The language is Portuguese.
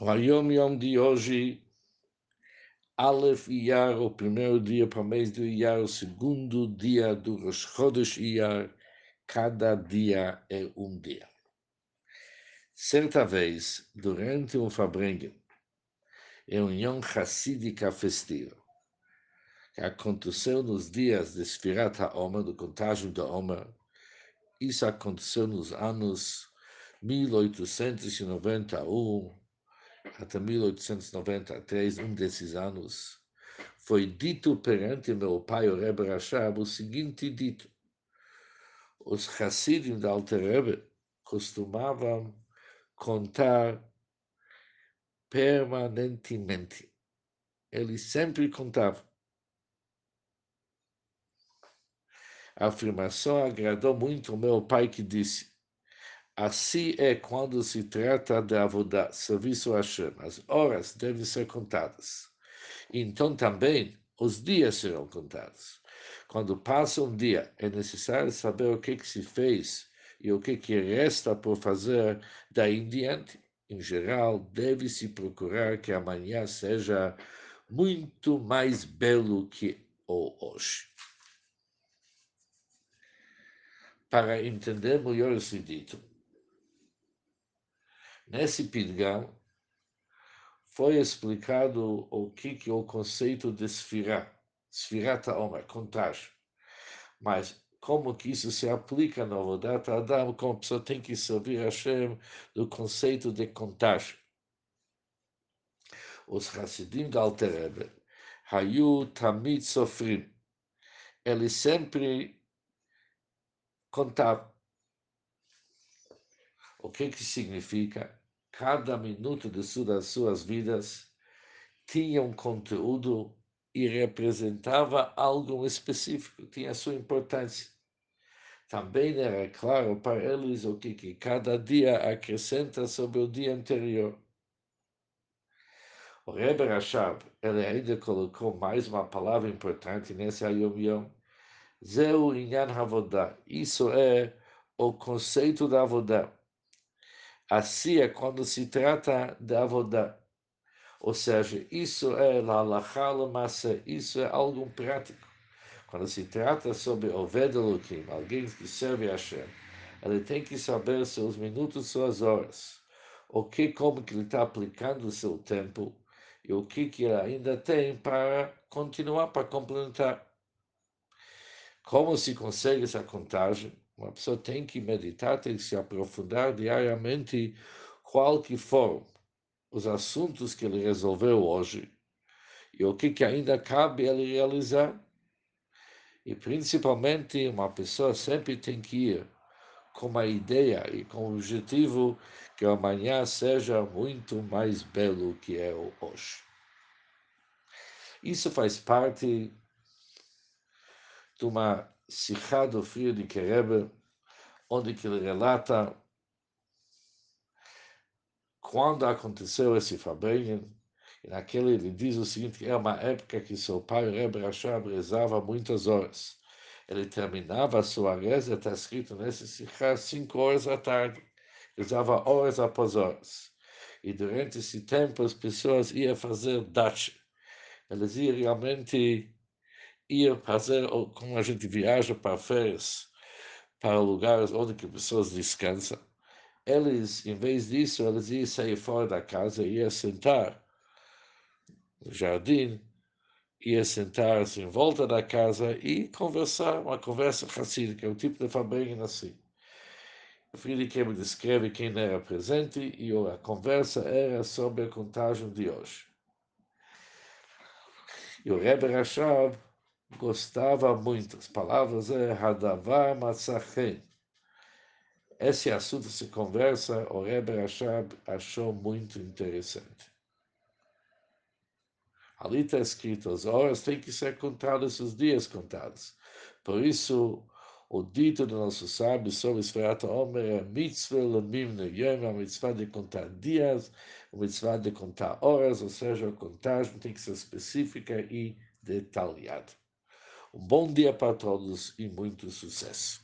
O Hayom Yom de hoje, Aleph Iyar, o primeiro dia para o mês do Iyar, o segundo dia do Rosh Chodesh Iyar, cada dia é um dia. Certa vez, durante um Fabrengen, em Yom Hassidica festivo, que aconteceu nos dias de Sfirat HaOmer, do contágio da Omer, isso aconteceu nos anos 1891, até 1893, um desses anos, foi dito perante meu pai, o Rebbe Rashab, o seguinte dito. Os Hassidim da Alter Rebbe costumavam contar permanentemente. Eles sempre contavam. A afirmação agradou muito meu pai que disse: Assim é quando se trata de avodá, serviço a Hashem. As horas devem ser contadas. Então também os dias serão contados. Quando passa um dia, é necessário saber o que, que se fez e o que, que resta por fazer daí em diante. Em geral, deve-se procurar que amanhã seja muito mais belo que o hoje. Para entender melhor esse dito, Nesse Pidgam foi explicado o que, que é o conceito de Sfirá, Sfirata Omer, contagem. Mas como que isso se aplica no Avodat Adam, como a pessoa tem que servir a Hashem do conceito de contagem. Os Hassidim da Alterebe, Hayu Tamid Sofrim, eles sempre contavam. O que que significa? Cada minuto de suas, suas vidas tinha um conteúdo e representava algo específico, tinha sua importância. Também era claro para eles o que, que cada dia acrescenta sobre o dia anterior. O Rebbe Rashab, ele ainda colocou mais uma palavra importante nesse Ayom Yom. Zeu Inyan Havodá. Isso é o conceito da Avodá. Assim é quando se trata de avodá. Ou seja, isso é la massa, isso é algo prático. Quando se trata sobre o Vedelukim, alguém que serve a Hashem, ele tem que saber seus minutos, suas horas, o que, como que ele está aplicando o seu tempo e o que, que ele ainda tem para continuar, para complementar. Como se consegue essa contagem? Uma pessoa tem que meditar, tem que se aprofundar diariamente qual que for os assuntos que ele resolveu hoje e o que, que ainda cabe ele realizar. E principalmente uma pessoa sempre tem que ir com uma ideia e com o objetivo que amanhã seja muito mais belo que é o hoje. Isso faz parte de uma Sichá do Frio de Querebe, onde que ele relata quando aconteceu esse Fabrengen, e naquele ele diz o seguinte, que é uma época que seu pai, Rebbe Rashab, rezava muitas horas. Ele terminava a sua reza, está escrito nesse Sichá, cinco horas da tarde. Rezava horas após horas. E durante esse tempo as pessoas iam fazer dacha. Eles iam realmente ir fazer, como a gente viaja para férias, para lugares onde que pessoas descansam, eles, em vez disso, eles iam sair fora da casa, iam sentar no jardim, iam sentar-se em volta da casa e conversar, uma conversa racídica, o tipo de família assim. O Friedrich me descreve quem era presente e a conversa era sobre a contagem de hoje. E o Rebbe Rashab gostava muito. As palavras é Hadavar Matzachem. Esse assunto se conversa, o Rebbe Rashab achou muito interessante. Ali está escrito, as horas têm que ser contadas, os dias contados. Por isso, o dito do nosso sábio sobre Esferata Omer é mitzvah lemimne a mitzvah de contar dias, a mitzvah de contar horas, ou seja, a contagem tem que ser específica e detalhada. Um bom dia para todos e muito sucesso.